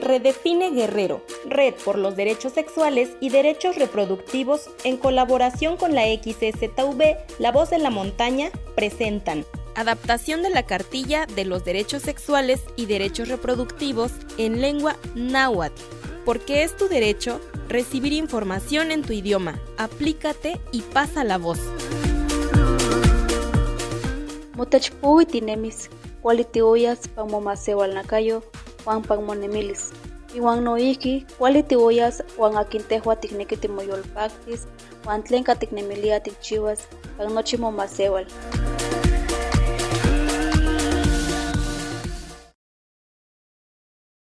Redefine Guerrero, Red por los Derechos Sexuales y Derechos Reproductivos, en colaboración con la XSTV, La Voz de la Montaña, presentan Adaptación de la cartilla de los derechos sexuales y derechos reproductivos en lengua náhuatl, porque es tu derecho recibir información en tu idioma. Aplícate y pasa la voz. Nakayo, Juan pangmonemilis. Iwan noiki, quality uyas, Juan aquintehua tikneki timoyolpaktis, Juan tlenka tiknemilia tikchiwas, pang nochi momasewal.